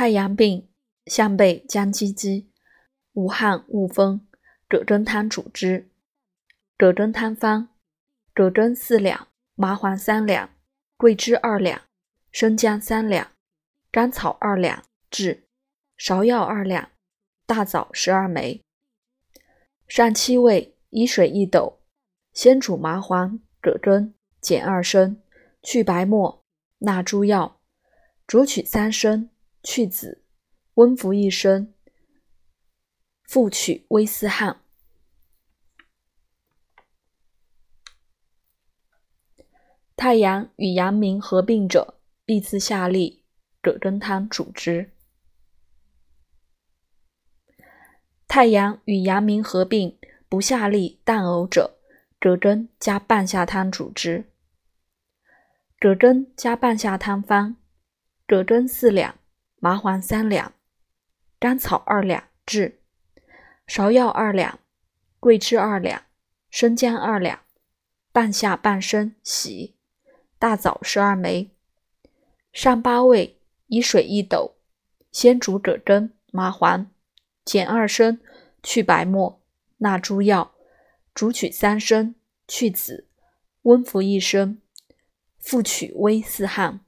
太阳病，项背将鸡鸡，无汗恶风，葛根汤主之。葛根汤方：葛根四两，麻黄三两，桂枝二两，生姜三两，甘草二两炙，芍药二两，大枣十二枚。上七味，以水一斗，先煮麻黄、葛根，减二升，去白沫，纳诸药，煮取三升。去子，温服一升，复取微斯汗。太阳与阳明合并者，必自下利，葛根汤主之。太阳与阳明合并不下利淡呕者，葛根加半夏汤主之。葛根加半夏汤方：葛根四两。麻黄三两，甘草二两炙，芍药二两，桂枝二两，生姜二两，半夏半升洗，大枣十二枚。上八味，以水一斗，先煮葛根、麻黄，减二升，去白沫，纳诸药，煮取三升，去籽，温服一升，复取微四汗。